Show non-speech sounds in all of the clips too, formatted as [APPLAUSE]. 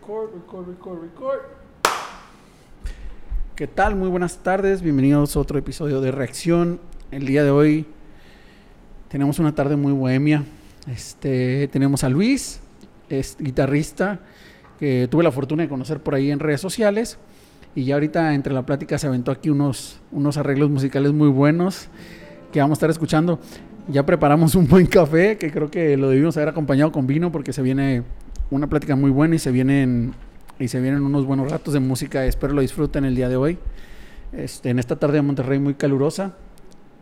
Record, record, record, record. ¿Qué tal? Muy buenas tardes. Bienvenidos a otro episodio de Reacción. El día de hoy tenemos una tarde muy bohemia. Este, tenemos a Luis, es guitarrista que tuve la fortuna de conocer por ahí en redes sociales. Y ya ahorita entre la plática se aventó aquí unos, unos arreglos musicales muy buenos que vamos a estar escuchando. Ya preparamos un buen café que creo que lo debimos haber acompañado con vino porque se viene una plática muy buena y se vienen y se vienen unos buenos ratos de música. Espero lo disfruten el día de hoy. Este, en esta tarde de Monterrey muy calurosa.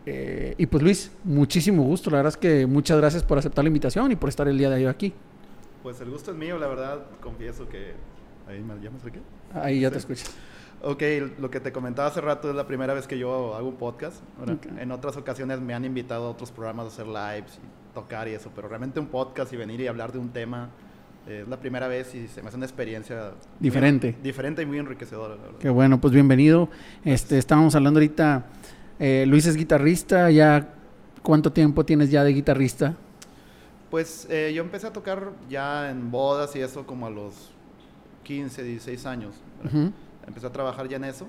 Eh, y pues Luis, muchísimo gusto. La verdad es que muchas gracias por aceptar la invitación y por estar el día de hoy aquí. Pues el gusto es mío, la verdad. Confieso que... Ahí me, ¿Ya me acerqué? Ahí ya te escucho. Ok, lo que te comentaba hace rato es la primera vez que yo hago un podcast. Okay. En otras ocasiones me han invitado a otros programas a hacer lives y tocar y eso, pero realmente un podcast y venir y hablar de un tema eh, es la primera vez y se me hace una experiencia diferente. Muy, diferente y muy enriquecedora. Qué bueno, pues bienvenido. Este, estábamos hablando ahorita, eh, Luis es guitarrista, ya ¿cuánto tiempo tienes ya de guitarrista? Pues eh, yo empecé a tocar ya en bodas y eso como a los 15, 16 años. Uh -huh. Empecé a trabajar ya en eso,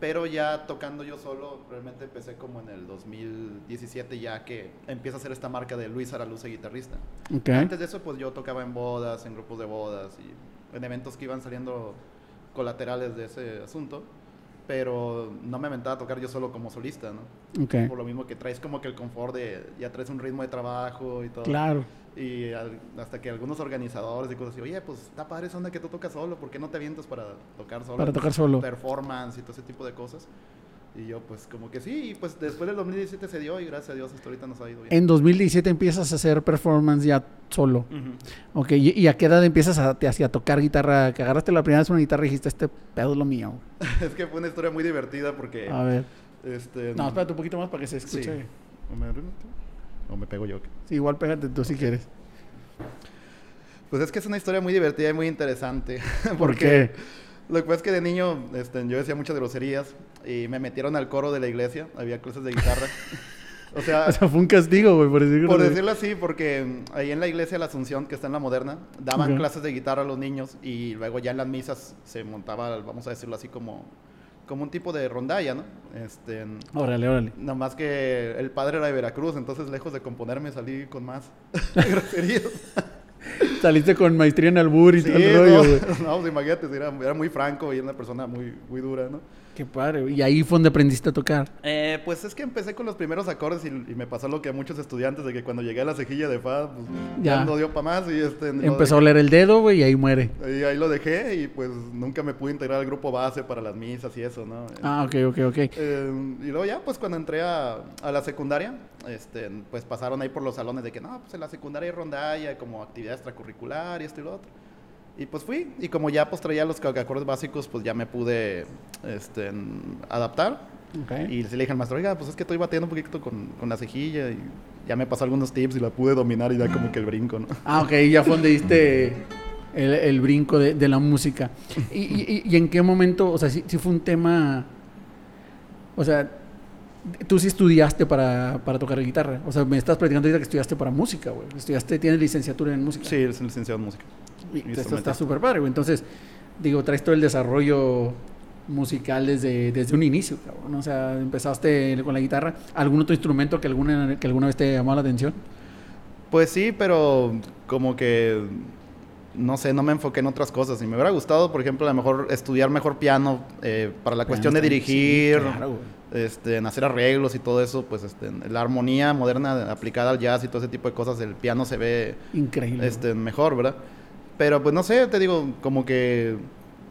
pero ya tocando yo solo, realmente empecé como en el 2017 ya que empieza a hacer esta marca de Luis Araluce guitarrista. Okay. Antes de eso pues yo tocaba en bodas, en grupos de bodas y en eventos que iban saliendo colaterales de ese asunto, pero no me aventaba a tocar yo solo como solista, ¿no? Okay. Por lo mismo que traes como que el confort de, ya traes un ritmo de trabajo y todo. Claro. Y al, hasta que algunos organizadores y cosas así, oye, pues está padre esa onda que tú tocas solo, ¿por qué no te avientas para tocar solo? Para tocar solo. Performance y todo ese tipo de cosas. Y yo, pues, como que sí, y pues después del 2017 se dio y gracias a Dios hasta ahorita nos ha ido bien. En 2017 empiezas a hacer performance ya solo. Uh -huh. Ok, ¿Y, ¿Y, a qué edad empiezas a, a, a, tocar guitarra? Que agarraste la primera vez una guitarra y dijiste, este pedo es lo mío. [LAUGHS] es que fue una historia muy divertida porque... A ver. Este, no, espérate un poquito más para que se escuche. Sí. ¿O, me, ¿O me pego yo? Sí, igual pégate tú si quieres. Pues es que es una historia muy divertida y muy interesante. [LAUGHS] ¿Por qué? Lo que pasa es que de niño este, yo decía muchas groserías y me metieron al coro de la iglesia. Había clases de guitarra. [LAUGHS] o, sea, o sea, fue un castigo, güey, por decirlo Por decirlo así, porque ahí en la iglesia de la Asunción, que está en la moderna, daban okay. clases de guitarra a los niños y luego ya en las misas se montaba, vamos a decirlo así, como, como un tipo de rondalla, ¿no? Este, órale, órale. Nada más que el padre era de Veracruz, entonces lejos de componerme salí con más [LAUGHS] [LAUGHS] groserías. Saliste con maestría en albur y sí, todo el rollo, güey. No, [LAUGHS] no, pues imagínate, era, era, muy franco y era una persona muy, muy dura, ¿no? Qué padre. ¿Y ahí fue donde aprendiste a tocar? Eh, pues es que empecé con los primeros acordes y, y, me pasó lo que a muchos estudiantes, de que cuando llegué a la cejilla de fa, pues ya, no dio para más. Y este, Empezó a oler el dedo, güey, y ahí muere. Y ahí lo dejé y pues nunca me pude integrar al grupo base para las misas y eso, ¿no? Ah, ok, ok, ok. Eh, y luego ya, pues cuando entré a, a, la secundaria, este, pues pasaron ahí por los salones de que, no, pues en la secundaria hay rondalla, como actividad extracurricular y esto y lo otro. Y pues fui, y como ya pues traía los acordes básicos, pues ya me pude este, adaptar. Okay. Y le dije al maestro, oiga, pues es que estoy bateando un poquito con, con, la cejilla y ya me pasó algunos tips y la pude dominar y ya como que el brinco, ¿no? Ah, ok, ya fue donde diste el, el brinco de, de, la música. ¿Y, y, y, en qué momento, o sea, si, si fue un tema, o sea, tú sí estudiaste para, para tocar guitarra. O sea, me estás platicando ahorita que estudiaste para música, güey. Estudiaste, tienes licenciatura en música. Sí, es licenciado en música. Esto está súper padre, güey. Entonces, digo, traes todo el desarrollo musical desde, desde un inicio, cabrón. O sea, empezaste con la guitarra. ¿Algún otro instrumento que alguna, que alguna vez te llamó la atención? Pues sí, pero como que no sé, no me enfoqué en otras cosas. Y me hubiera gustado, por ejemplo, a lo mejor estudiar mejor piano eh, para la piano cuestión de dirigir, sí, claro, este, en hacer arreglos y todo eso. Pues este, la armonía moderna aplicada al jazz y todo ese tipo de cosas, el piano se ve increíble, este, mejor, ¿verdad? Pero pues no sé, te digo, como que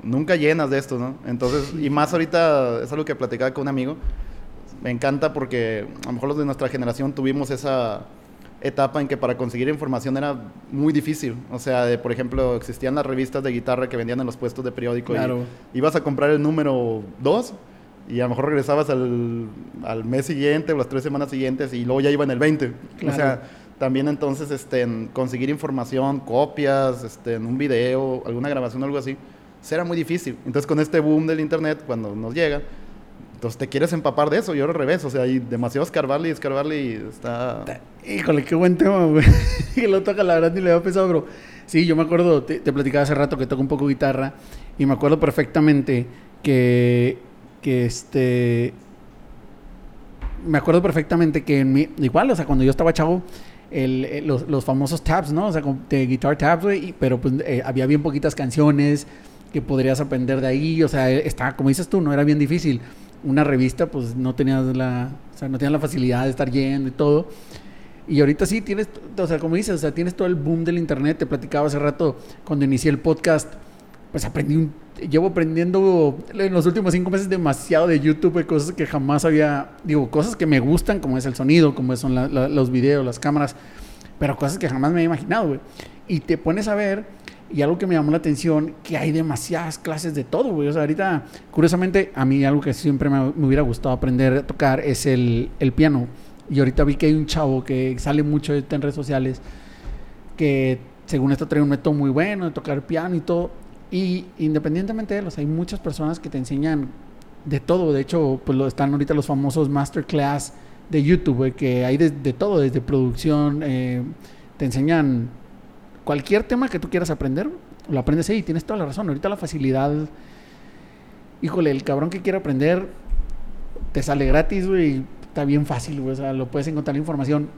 nunca llenas de esto, ¿no? Entonces, y más ahorita, es algo que platicaba con un amigo. Me encanta porque a lo mejor los de nuestra generación tuvimos esa etapa en que para conseguir información era muy difícil. O sea, de, por ejemplo, existían las revistas de guitarra que vendían en los puestos de periódico. Claro. Y ibas a comprar el número 2 y a lo mejor regresabas al, al, mes siguiente o las tres semanas siguientes y luego ya iba en el 20. Claro. O sea, también entonces este, conseguir información, copias, este, un video, alguna grabación, algo así, será muy difícil. Entonces con este boom del internet, cuando nos llega, Entonces te quieres empapar de eso, yo al revés, o sea, hay demasiado escarbarle y escarbarle y está... Híjole, qué buen tema, güey. [LAUGHS] que lo toca, la verdad, ni le había pensado, pero sí, yo me acuerdo, te, platicaba hace rato que toco un poco guitarra y me acuerdo perfectamente que, que este... Me acuerdo perfectamente que en mi, igual, o sea, cuando yo estaba chavo, el, los, los, famosos tabs, ¿no? O sea, de guitar tabs, güey, pero pues eh, había bien poquitas canciones que podrías aprender de ahí, o sea, estaba, como dices tú, no era bien difícil una revista, pues no tenías la, o sea, no tenías la facilidad de estar yendo y todo. Y ahorita sí tienes, o sea, como dices, o sea, tienes todo el boom del internet. Te platicaba hace rato cuando inicié el podcast, pues aprendí un, llevo aprendiendo en los últimos cinco meses demasiado de YouTube, cosas que jamás había, digo, cosas que me gustan, como es el sonido, como son los videos, las cámaras, pero cosas que jamás me había imaginado, güey. Y te pones a ver y algo que me llamó la atención, que hay demasiadas clases de todo, güey. O sea, ahorita, curiosamente, a mí algo que siempre me, hubiera gustado aprender a tocar es el, el, piano. Y ahorita vi que hay un chavo que sale mucho en redes sociales, que según esto trae un método muy bueno de tocar piano y todo. Y independientemente de los, hay muchas personas que te enseñan de todo. De hecho, pues están ahorita los famosos masterclass de YouTube, que hay de, todo, desde producción, eh, te enseñan cualquier tema que tú quieras aprender, lo aprendes ahí, tienes toda la razón. Ahorita la facilidad, híjole, el cabrón que quiere aprender, te sale gratis, güey, está bien fácil, güey, o sea, lo puedes encontrar la información.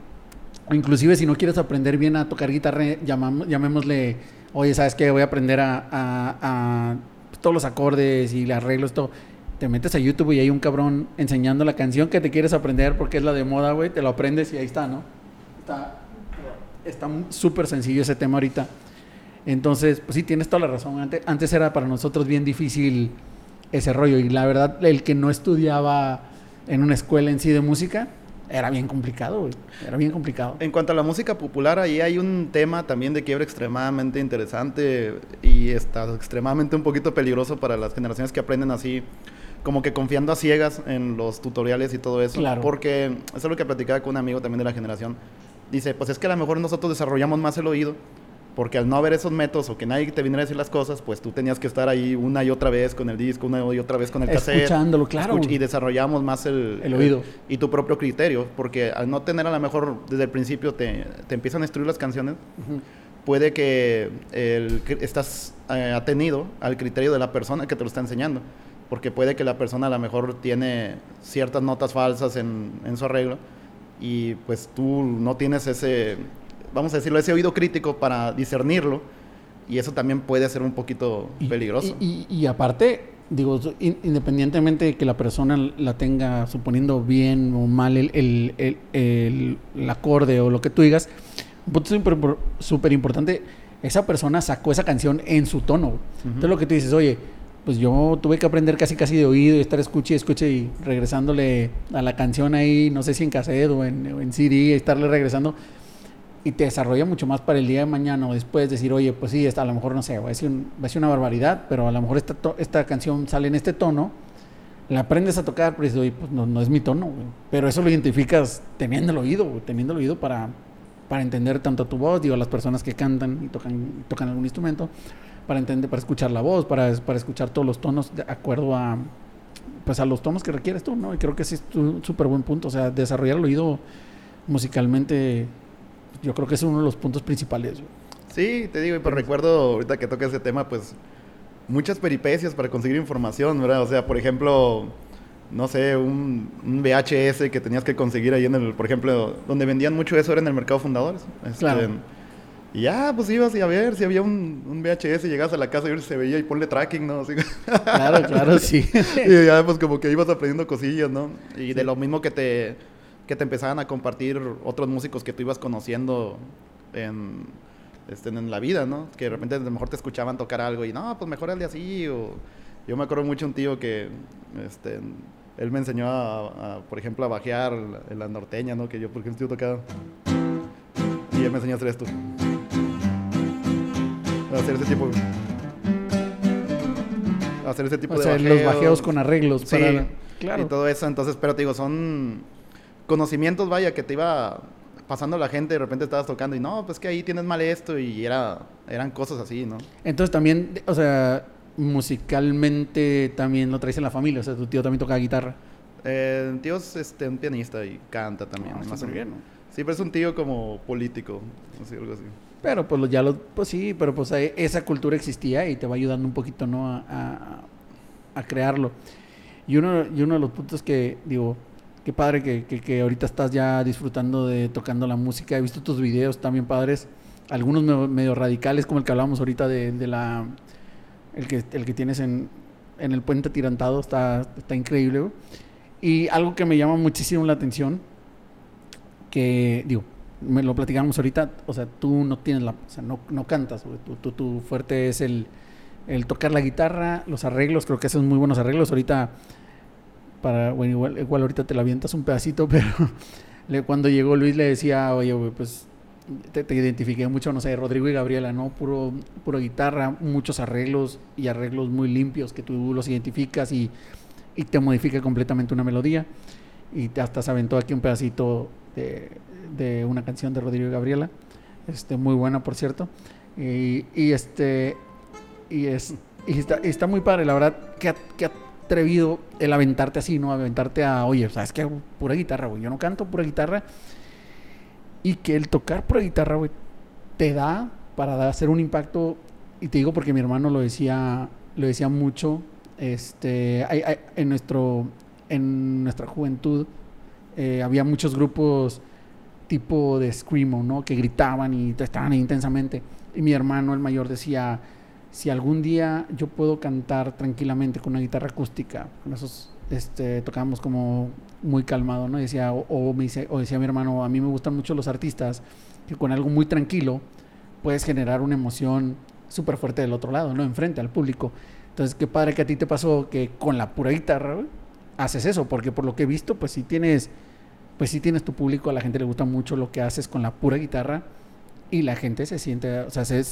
Inclusive si no quieres aprender bien a tocar guitarra, llamamos, llamémosle, oye, ¿sabes qué? Voy a aprender a, todos los acordes y los arreglos, todo. Te metes a YouTube y hay un cabrón enseñando la canción que te quieres aprender porque es la de moda, güey, te lo aprendes y ahí está, ¿no? Está está súper sencillo ese tema ahorita. Entonces, pues sí, tienes toda la razón. Antes era para nosotros bien difícil ese rollo. Y la verdad, el que no estudiaba en una escuela en sí de música, era bien complicado, güey. Era bien complicado. En cuanto a la música popular, ahí hay un tema también de quiebra extremadamente interesante y está extremadamente un poquito peligroso para las generaciones que aprenden así, como que confiando a ciegas en los tutoriales y todo eso. Claro. Porque eso es lo que platicaba con un amigo también de la generación dice, pues es que a lo mejor nosotros desarrollamos más el oído, porque al no haber esos métodos o que nadie te viniera a decir las cosas, pues tú tenías que estar ahí una y otra vez con el disco, una y otra vez con el cassette. Escuchándolo, claro. y desarrollamos más el, el oído. y tu propio criterio, porque al no tener a lo mejor desde el principio te, te empiezan a instruir las canciones, puede que el, estás eh, atenido al criterio de la persona que te lo está enseñando, porque puede que la persona a lo mejor tiene ciertas notas falsas en, en su arreglo y pues tú no tienes ese, vamos a decirlo, ese oído crítico para discernirlo y eso también puede ser un poquito peligroso. Y, aparte, digo, independientemente de que la persona la tenga suponiendo bien o mal el, el, el, el acorde o lo que tú digas, un punto súper importante, esa persona sacó esa canción en su tono. Entonces lo que tú dices, oye, pues yo tuve que aprender casi casi de oído y estar escuche y escuche y regresándole a la canción ahí, no sé si en cassette o en, en CD, estarle regresando y te desarrolla mucho más para el día de mañana o después decir, oye, pues sí, está, a lo mejor no sé, va a ser, va a ser una barbaridad, pero a lo mejor esta, esta canción sale en este tono, la aprendes a tocar, pero dices, oye, pues no, no es mi tono, pero eso lo identificas teniendo el oído, teniendo el oído para, para entender tanto tu voz, digo, las personas que cantan y tocan, tocan algún instrumento, para entender, para escuchar la voz, para, para escuchar todos los tonos de acuerdo a pues a los tonos que requieres tú, ¿no? Y creo que ese es un súper buen punto, o sea, desarrollar el oído musicalmente, yo creo que es uno de los puntos principales. Sí, te digo, y pues recuerdo ahorita que toca ese tema, pues muchas peripecias para conseguir información, ¿verdad? O sea, por ejemplo, no sé, un, VHS que tenías que conseguir ahí en el, por ejemplo, donde vendían mucho eso era en el mercado fundadores. Este, claro y ya, pues ibas a ver si había un, un VHS, llegabas a la casa y se veía y ponle tracking, ¿no? Claro, claro, sí. [LAUGHS] y ya, pues como que ibas aprendiendo cosillas, ¿no? Y de lo mismo que te, que te empezaban a compartir otros músicos que tú ibas conociendo en, este, en la vida, ¿no? Que de repente a lo mejor te escuchaban tocar algo y no, pues mejor el de así. O yo me acuerdo mucho un tío que, este, él me enseñó a, por ejemplo, a bajear en la norteña, ¿no? Que yo, por ejemplo, tocaba. Y él me enseñó a hacer esto hacer ese tipo hacer ese tipo de bajeos. los bajeos con arreglos sí, claro. y todo eso entonces pero te digo son conocimientos vaya que te iba pasando la gente de repente estabas tocando y no pues que ahí tienes mal esto y era eran cosas así no entonces también o sea musicalmente también lo traes en la familia o sea tu tío también toca guitarra Eh, tío es este, un pianista y canta también. Ah, más o súper menos. bien, ¿no? Sí, pero es un tío como político, así, algo así. Pero pues ya lo, pues sí, pero pues esa cultura existía y te va ayudando un poquito, ¿no? A, a- a crearlo. Y uno, y uno de los puntos que, digo, qué padre que, que, que ahorita estás ya disfrutando de tocando la música. He visto tus videos también padres, algunos medio, medio radicales, como el que hablábamos ahorita de, de la, el que, el que tienes en, en el puente tirantado, está, está increíble. Y algo que me llama muchísimo la atención, que, digo, me lo platicamos ahorita, o sea, tú no tienes la, o sea, no, no cantas, güey, tú, tú- fuerte es el, el tocar la guitarra, los arreglos, creo que haces muy buenos arreglos, ahorita, para, bueno, igual, igual ahorita te la avientas un pedacito, [LAUGHS] pero le- cuando llegó Luis le decía, oye, pues te, te identifiqué mucho, no sé, Rodrigo y Gabriela, ¿no? Puro, puro guitarra, muchos arreglos y arreglos muy limpios que tú los identificas y, y te modifica completamente una melodía. Y hasta se aventó aquí un pedacito de, de una canción de Rodrigo y Gabriela, este, muy buena, por cierto. Y, y este, y es, y está, está muy padre, la verdad, que, que atrevido el aventarte así, ¿no? Aventarte a, oye, ¿sabes qué? Pura guitarra, güey. Yo no canto pura guitarra. Y que el tocar pura guitarra, güey, te da para hacer un impacto. Y te digo porque mi hermano lo decía, lo decía mucho. Este, en nuestro, en nuestra juventud eh, había muchos grupos tipo de screamo, ¿no? Que gritaban y estaban intensamente. Y mi hermano, el mayor, decía, si algún día yo puedo cantar tranquilamente con una guitarra acústica, con esos, este, tocábamos como muy calmado, ¿no? Decía, o, me dice, o decía mi hermano, a mí me gustan mucho los artistas que con algo muy tranquilo puedes generar una emoción súper fuerte del otro lado, ¿no? Enfrente al público. Entonces, qué padre que a ti te pasó que con la pura guitarra, güey, haces eso, porque por lo que he visto, pues si tienes, pues si tienes tu público, a la gente le gusta mucho lo que haces con la pura guitarra y la gente se siente, o sea, se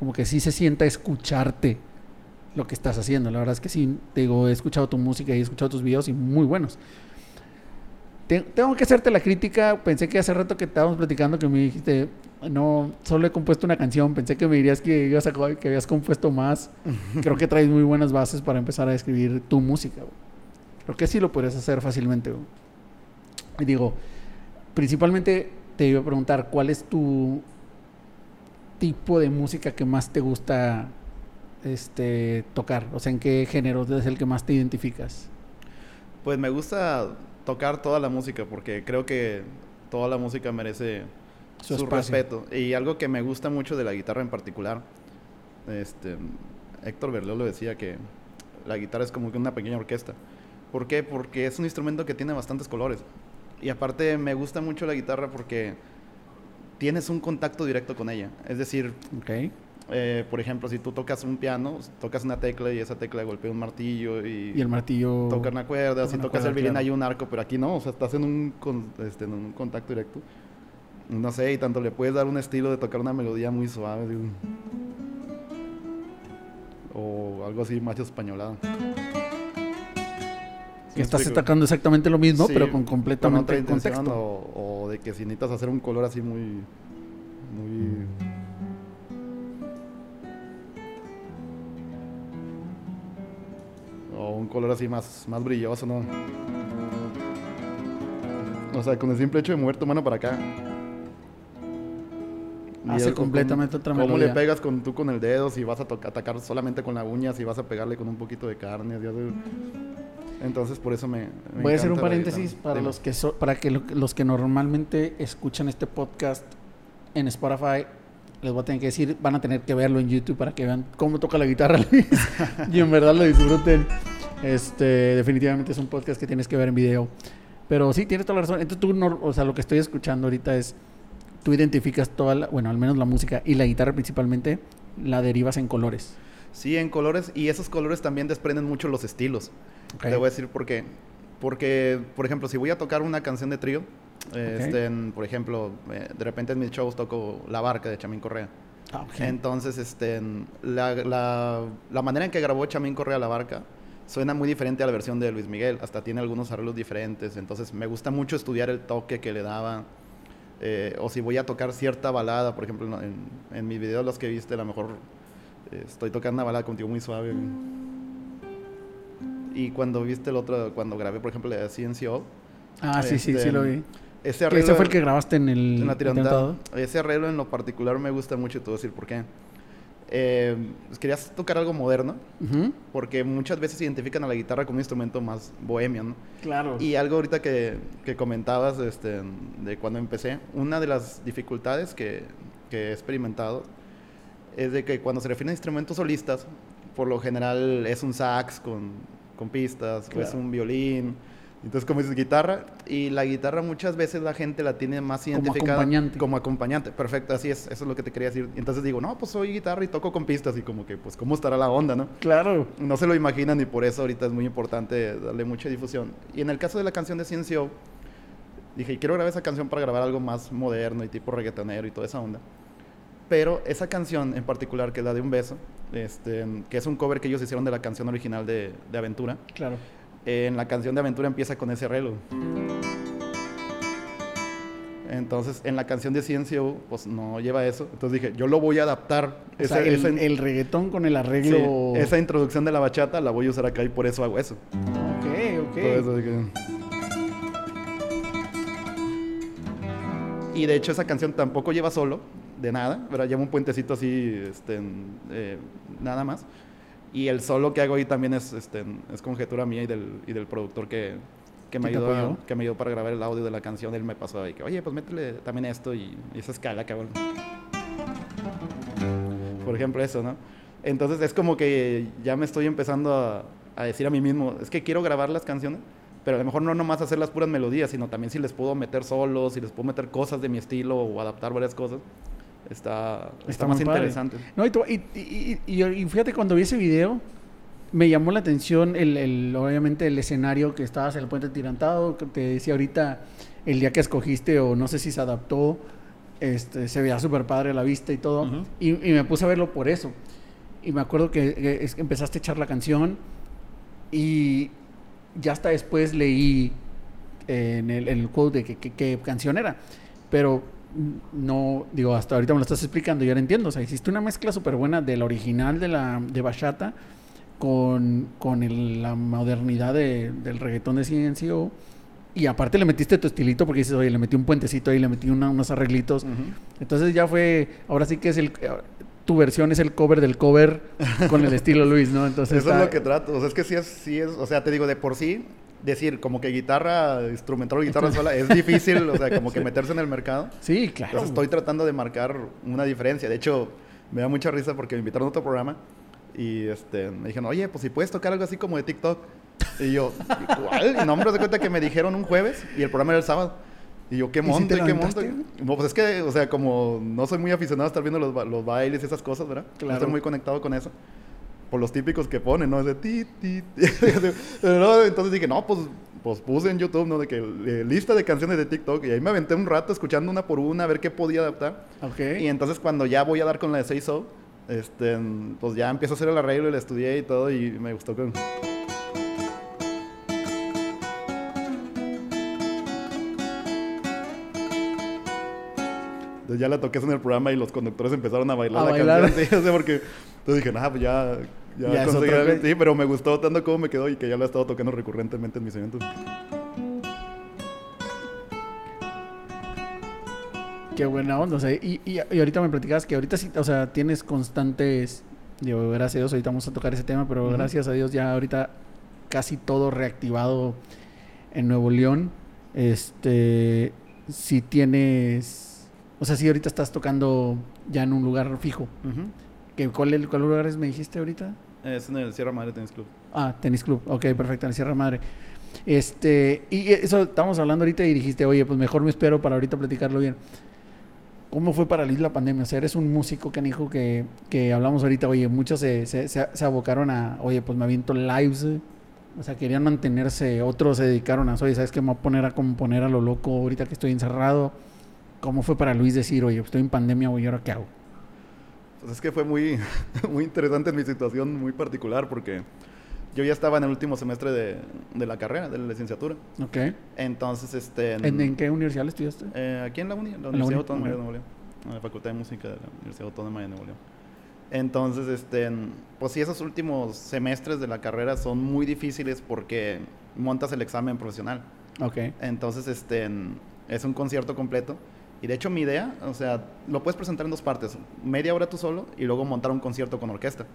como que sí se sienta escucharte lo que estás haciendo. La verdad es que sí, te digo, he escuchado tu música y he escuchado tus videos y muy buenos. Te- Tengo que hacerte la crítica. Pensé que hace rato que estábamos platicando que me dijiste, no, solo he compuesto una canción. Pensé que me dirías que, ibas a, que habías compuesto más. [LAUGHS] Creo que traes muy buenas bases para empezar a escribir tu música. Creo que sí lo podrías hacer fácilmente. güey. Y digo, principalmente te iba a preguntar, ¿cuál es tu tipo de música que más te gusta este, tocar? O sea, ¿en qué género es el que más te identificas? Pues me gusta tocar toda la música porque creo que toda la música merece Su respeto. Y algo que me gusta mucho de la guitarra en particular, este, Héctor Berlioz lo decía que la guitarra es como que una pequeña orquesta. ¿Por qué? Porque es un instrumento que tiene bastantes colores. Y aparte me gusta mucho la guitarra porque tienes un contacto directo con ella. Es decir, eh, por ejemplo, si tú tocas un piano, tocas una tecla y esa tecla golpea un martillo y, Y el martillo. toca una cuerda, toca si una tocas cuerda, el violín claro. hay un arco, pero aquí no, o sea, estás en un, con- este, en un contacto directo. No sé, y tanto le puedes dar un estilo de tocar una melodía muy suave. digo. O algo así, macho españolado. ¿Sí Que estás explico? atacando exactamente lo mismo, Sí, pero con con completamente intención, contexto. O, o de que si necesitas hacer un color así muy. Muy. O un color así más, más brilloso, ¿no? O sea, con el simple hecho de mover tu mano para acá. Y Hace con- completamente otra ¿Cómo melodía. le pegas con, tú con el dedo? Si vas a atacar solamente con la uña, si vas a pegarle con un poquito de carne. sabes. Entonces, por eso me. me Voy a hacer un la paréntesis para los que so- para que lo- los que normalmente escuchan este podcast en Spotify. Les voy a tener que decir, van a tener que verlo en YouTube para que vean cómo toca la guitarra [LAUGHS] Luis y en verdad lo disfruten. Este, definitivamente es un podcast que tienes que ver en video. Pero sí, tienes toda la razón. Entonces tú, no- o sea, lo que estoy escuchando ahorita es, tú identificas toda, la, bueno, al menos la música y la guitarra principalmente, la derivas en colores. Sí, en colores. Y esos colores también desprenden mucho los estilos. Ok. Te voy a decir por qué. Porque, por ejemplo, si voy a tocar una canción de trío, eh, este, en- por ejemplo, eh, de repente en mis shows toco La Barca de Chamín Correa. Ah, ok. Entonces, este, la, la- la manera en que grabó Chamín Correa La Barca suena muy diferente a la versión de Luis Miguel. Hasta tiene algunos arreglos diferentes. Entonces, me gusta mucho estudiar el toque que le daba. Eh, o si voy a tocar cierta balada, por ejemplo, en, en mis videos los que viste, a lo mejor estoy tocando una balada contigo muy suave. Y cuando viste el otro, cuando grabé, por ejemplo, la de CNCO. Ah, sí, sí, sí este, lo vi. Ese arreglo. ese fue el que grabaste en el en atentado. Ese arreglo en lo particular me gusta mucho y te voy a decir por qué. Eh, querías tocar algo moderno, Ujú. porque muchas veces identifican a la guitarra como un instrumento más bohemio, ¿no? Claro. Y algo ahorita que, que comentabas este, de cuando empecé, una de las dificultades que, que he experimentado es de que cuando se refiere a instrumentos solistas, por lo general es un sax con, con pistas, o es un violín. Entonces, como dices, guitarra, y la guitarra muchas veces la gente la tiene más identificada acompañante. como acompañante. Perfecto, así es, eso es lo que te quería decir. Entonces digo, no, pues soy guitarra y toco con pistas, y como que, pues, ¿cómo estará la onda, no? Claro. no se lo imaginan y por eso ahorita es muy importante darle mucha difusión. Y en el caso de la canción de Ciencio, dije, quiero grabar esa canción para grabar algo más moderno y tipo reggaetonero y toda esa onda. Pero esa canción en particular, que es la de Un Beso, este, que es un cover que ellos hicieron de la canción original de, de Aventura, Claro. eh, en la canción de Aventura empieza con ese arreglo. Entonces, en la canción de Ciencio, pues no lleva eso. Entonces dije, yo lo voy a adaptar. O sea, el, esa- el reggaetón con el sí, arreglo. esa introducción de la bachata la voy a usar acá y por eso hago eso. Ok, ok. Por eso dije- Y de hecho esa canción tampoco lleva solo, de nada, ¿verdad? Lleva un puentecito así, este, eh, nada más. Y el solo que hago ahí también es, este, es conjetura mía y del, y del productor que, que, me ¿Que te ayudó, apoyó? que me ayudó para grabar el audio de la canción. Él me pasó ahí que, oye, pues métele también esto y, y esa escala que hago. Por ejemplo, eso, ¿no? Entonces es como que ya me estoy empezando a, a decir a mí mismo, es que quiero grabar las canciones, pero a lo mejor no nomás hacer las puras melodías, sino también si les puedo meter solos, si les puedo meter cosas de mi estilo o adaptar varias cosas, está, está, Está más interesante. No, y, tú- y- y- y- fíjate, cuando vi ese video, me llamó la atención el, el- obviamente el escenario que estabas en el puente tirantado, que te decía ahorita el día que escogiste o no sé si se adaptó, este, se veía súper padre a la vista y todo, Ujú. y, y me puse a verlo por eso. Y me acuerdo que, que es empezaste a echar la canción y ya hasta después leí eh, en el, en el quote de qué- canción era. Pero no, digo, hasta ahorita me lo estás explicando y ahora entiendo. O sea, hiciste una mezcla súper buena de la original de la de Bachata con, con el- la modernidad de- del reggaetón de CNCO. Y aparte le metiste tu estilito porque dices, oye, le metí un puentecito ahí, le metí una- unos arreglitos. Entonces ya fue, ahora sí que es el, tu versión es el cover del cover con el estilo Luis, ¿no? Entonces Eso está- es lo que trato, o sea, es que sí es, sí es, o sea, te digo, de por sí, decir como que guitarra instrumental o guitarra sola es difícil, o sea, como que [LAUGHS] meterse en el mercado. Sí, claro. Entonces estoy tratando de marcar una diferencia. De hecho, me da mucha risa porque me invitaron a otro programa y este, me dijeron, oye, pues si puedes tocar algo así como de TikTok. Y yo, ¿cuál? Y no, hombre, de cuenta que me dijeron un jueves y el programa era el sábado. Y yo, ¿qué ¿Y si qué aventaste? No, pues es que, o sea, como no soy muy aficionado a estar viendo los, ba- los bailes y esas cosas, ¿verdad? Claro. No estoy muy conectado con eso. Por los típicos que ponen, ¿no? Ese ti, ti, ti. [LAUGHS] Entonces dije, no, pues, pues puse en YouTube, ¿no? De que eh, lista de canciones de TikTok. Y ahí me aventé un rato escuchando una por una, a ver qué podía adaptar. Ok. Y entonces cuando ya voy a dar con la de 6 So, este, pues ya empiezo a hacer el arreglo y la estudié y todo y me gustó con... Entonces ya la toqué en el programa y los conductores empezaron a bailar A la bailar. canción. Sí, [LAUGHS] o sea, porque entonces dije, nah, pues ya, ya, Ya es conseguí otro algo". que- Sí, pero me gustó tanto cómo me quedó y que ya lo he estado tocando recurrentemente en mis eventos. Qué buena onda. O sea, y, y, y ahorita me platicabas que ahorita sí, o sea, tienes constantes. Digo, gracias a Dios, ahorita vamos a tocar ese tema, pero gracias a Dios ya ahorita casi todo reactivado en Nuevo León. Este, si tienes, o sea, si ahorita estás tocando ya en un lugar fijo. ¿Qué, cuál, el- ¿Cuál lugar es, me dijiste ahorita? Es en el Sierra Madre Tennis Club. Ah, tenis club. Ok, perfecto, en la Sierra Madre. Este, y eso estamos hablando ahorita y dijiste, oye, pues mejor me espero para ahorita platicarlo bien. ¿Cómo fue para Luis la pandemia? O sea, eres un músico canijo que, que hablamos ahorita, oye, muchos se, se, se, se abocaron a, oye, pues me aviento lives. eh. O sea, querían mantenerse, otros se dedicaron a, oye, ¿sabes qué? Me voy a poner a componer a lo loco ahorita que estoy encerrado. ¿Cómo fue para Luis decir, oye, estoy en pandemia, güey, ¿y ahora qué hago? Pues es que fue muy, [LAUGHS] muy interesante en mi situación muy particular porque yo ya estaba en el último semestre de, de la carrera, de la licenciatura. Ok. Entonces, este... ¿En, en qué universidad estudiaste? eh, aquí en la UNI, la la Universidad uni, Autónoma de ok. Nuevo León. En la Facultad de Música de la Universidad Autónoma de Nuevo León. Entonces, este, pues sí, esos últimos semestres de la carrera son muy difíciles porque montas el examen profesional. Ok. Entonces, este, es un concierto completo. Y de hecho mi idea, o sea, lo puedes presentar en dos partes. Media hora tú solo y luego montar un concierto con orquesta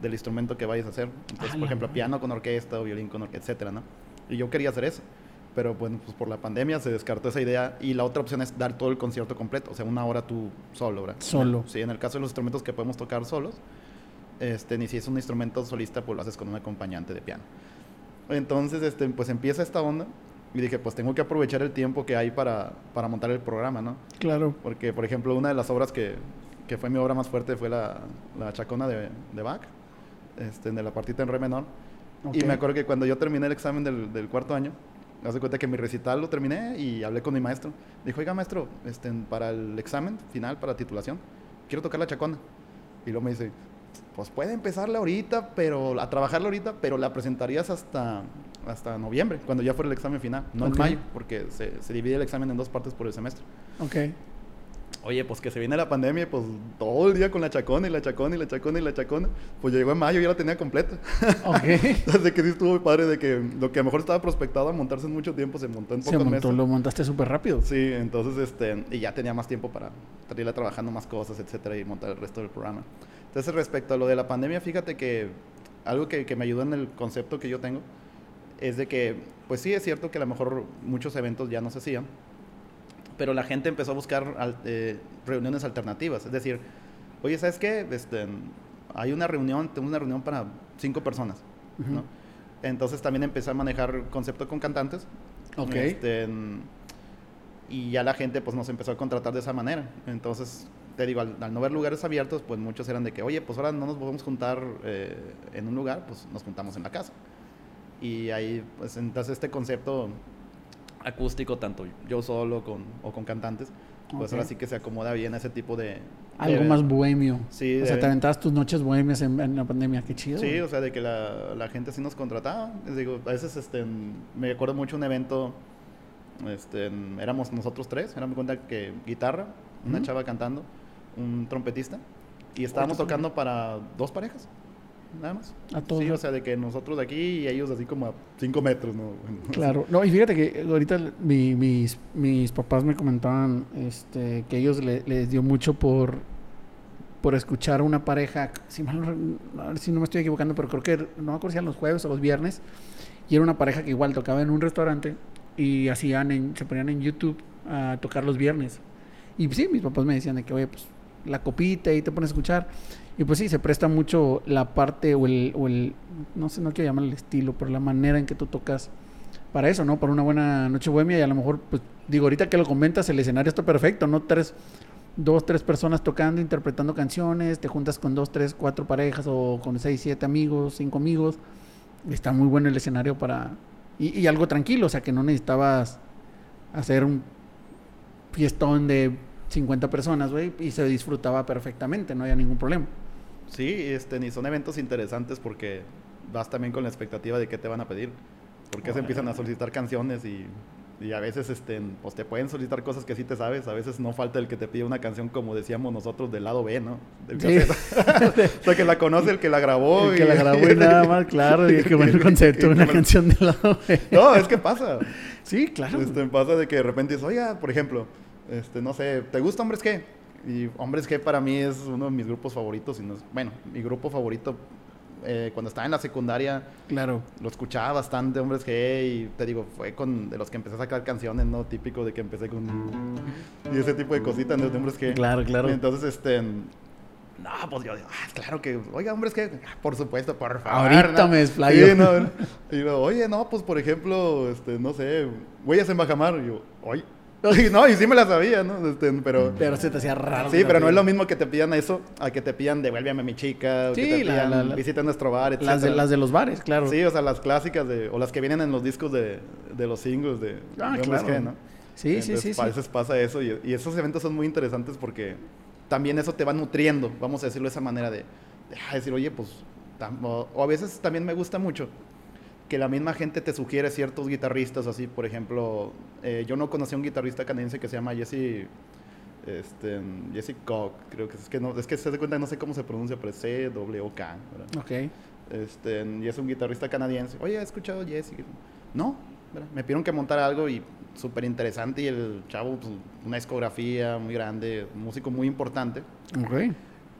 del instrumento que vayas a hacer. Entonces, Ah, por ejemplo, piano con orquesta o violín con orquesta, etcétera, ¿no? Y yo quería hacer eso. Pero bueno, pues por la pandemia se descartó esa idea y la otra opción es dar todo el concierto completo, o sea, una hora tú solo, ¿verdad? Solo. Sí, en el caso de los instrumentos que podemos tocar solos, este, ni si es un instrumento solista, pues lo haces con un acompañante de piano. Entonces, este, pues empieza esta onda y dije, pues tengo que aprovechar el tiempo que hay para, para montar el programa, ¿no? Claro. Porque, por ejemplo, una de las obras que, que fue mi obra más fuerte fue la, la Chacona de, de Bach, este, de la partita en re menor. Y me acuerdo que cuando yo terminé el examen del, del cuarto año, me hace cuenta que mi recital lo terminé y hablé con mi maestro. Dijo, oiga, maestro, este, para el examen final, para titulación, quiero tocar la Chacona. Y luego me dice, pues puede empezarla ahorita, pero a trabajarla ahorita, pero la presentarías hasta, hasta noviembre, cuando ya fuera el examen final, no Ok. en mayo, porque se, se divide el examen en dos partes por el semestre. Ok. Oye, pues que se viene la pandemia, pues todo el día con la chacona y la chacona y la chacona y la chacona. Pues llegó en mayo y ya la tenía completa. [LAUGHS] Ok. Así que sí estuvo padre de que lo que a lo mejor estaba prospectado a montarse en mucho tiempo se montó en Se pocos montó, meses. lo montaste súper rápido. Sí, entonces este, y ya tenía más tiempo para estarle trabajando más cosas, etcétera, y montar el resto del programa. Entonces, respecto a lo de la pandemia, fíjate que algo que, que me ayudó en el concepto que yo tengo es de que, pues sí, es cierto que a lo mejor muchos eventos ya no se hacían, pero la gente empezó a buscar al- eh, reuniones alternativas. Es decir, oye, ¿sabes qué? Este, hay una reunión, tengo una reunión para cinco personas. Entonces también empecé a manejar concepto con cantantes. Ok. Este, y ya la gente pues nos empezó a contratar de esa manera. Entonces, te digo, al, al no ver lugares abiertos, pues muchos eran de que, oye, pues ahora no nos podemos juntar eh, en un lugar, pues nos juntamos en la casa. Y ahí, pues entonces este concepto acústico, tanto yo solo con, o con cantantes, pues Ok. ahora sí que se acomoda bien a ese tipo de... Algo de- más bohemio. Sí, O sea, de- te aventabas tus noches bohemias en, en la pandemia. Qué chido. Sí, o sea, de que la, la gente sí nos contrataba. Les digo, a veces este, me acuerdo mucho un evento, este, éramos nosotros tres, era mi cuenta que guitarra, una Ujú. chava cantando, un trompetista, y estábamos tocando para dos parejas, nada más. A todos. Sí, o sea, de que nosotros de aquí y ellos así como a cinco metros, ¿no? [LAUGHS] Claro, no, y fíjate que ahorita mi- mis, mis papás me comentaban este, que ellos le- les dio mucho por, por escuchar a una pareja, si, mal a ver si no me estoy equivocando, pero creo que no me acuerdo si eran los jueves o los viernes, y era una pareja que igual tocaba en un restaurante y hacían en- se ponían en YouTube a tocar los viernes. Y sí, mis papás me decían de que, oye, pues la copita y te pones a escuchar. Y pues sí, se presta mucho la parte o el, o el no sé, no quiero llamar el estilo, pero la manera en que tú tocas para eso, ¿no? Para una buena noche bohemia y a lo mejor, pues digo, ahorita que lo comentas, el escenario está perfecto, ¿no? Tres, dos, tres personas tocando, interpretando canciones, te juntas con dos, tres, cuatro parejas o con seis, siete amigos, cinco amigos. Está muy bueno el escenario para... Y, y algo tranquilo, o sea, que no necesitabas hacer un fiestón de 50 personas, güey, y se disfrutaba perfectamente, no había ningún problema. Sí, este, y son eventos interesantes porque vas también con la expectativa de qué te van a pedir. Porque se empiezan a solicitar canciones y, y a veces este, pues te pueden solicitar cosas que sí te sabes. A veces no falta el que te pide una canción, como decíamos nosotros, del lado B, ¿no? Del Sí. [LAUGHS] [LAUGHS] o sea, que la conoce el que la grabó. El que la grabó y [LAUGHS] nada más, claro, y que bueno el concepto, una canción de lado. B. No, es que pasa. Sí, claro. Este, pasa de que de repente dices, oiga, por ejemplo, este, no sé, ¿te gusta Hombres G? Y Hombres G para mí es uno de mis grupos favoritos. Y no es- bueno, mi grupo favorito eh, cuando estaba en la secundaria Claro. lo escuchaba bastante, Hombres G. Y te digo, fue con de los que empecé a sacar canciones, ¿no? Típico de que empecé con. Y ese tipo de cositas ¿no? de Hombres G. Claro, claro. Entonces, este. No, pues yo digo, ah, claro que, oiga, hombres que, por supuesto, por favor. Ahorita ¿no? me desplayo. Sí, no, y yo, oye, no, pues por ejemplo, este, no sé, huellas en Bajamar. Y yo, oye. [LAUGHS] No, y sí me la sabía, ¿no? Este, pero, Pero se te hacía raro. sí, pero no es lo mismo que te pidan eso a que te pidan devuélveme a mi chica, o Sí, que te pidan la- la- visita nuestro bar, etc. Las de, las de los bares, claro. Sí, o sea, las clásicas de, o las que vienen en los discos de, de los singles de, Ah, claro. G, ¿no? Sí, sí, Entonces, sí, sí. A veces pasa eso y, y esos eventos son muy interesantes porque también eso te va nutriendo, vamos a decirlo de esa manera de, de, ah, decir, oye, pues, o a veces también me gusta mucho que la misma gente te sugiere ciertos guitarristas, así, por ejemplo, eh, yo no conocí a un guitarrista canadiense que se llama Jesse Este, Jesse Cock, creo que es que no, es que se da cuenta, no sé cómo se pronuncia, pero es C, W, O, K. ¿verdad? Ok. Este, y es un guitarrista canadiense. Oye, ¿has escuchado Jesse? No, ¿verdad? me pidieron que montara algo y súper interesante. Y el chavo, pues, una discografía muy grande, un músico muy importante. Ok.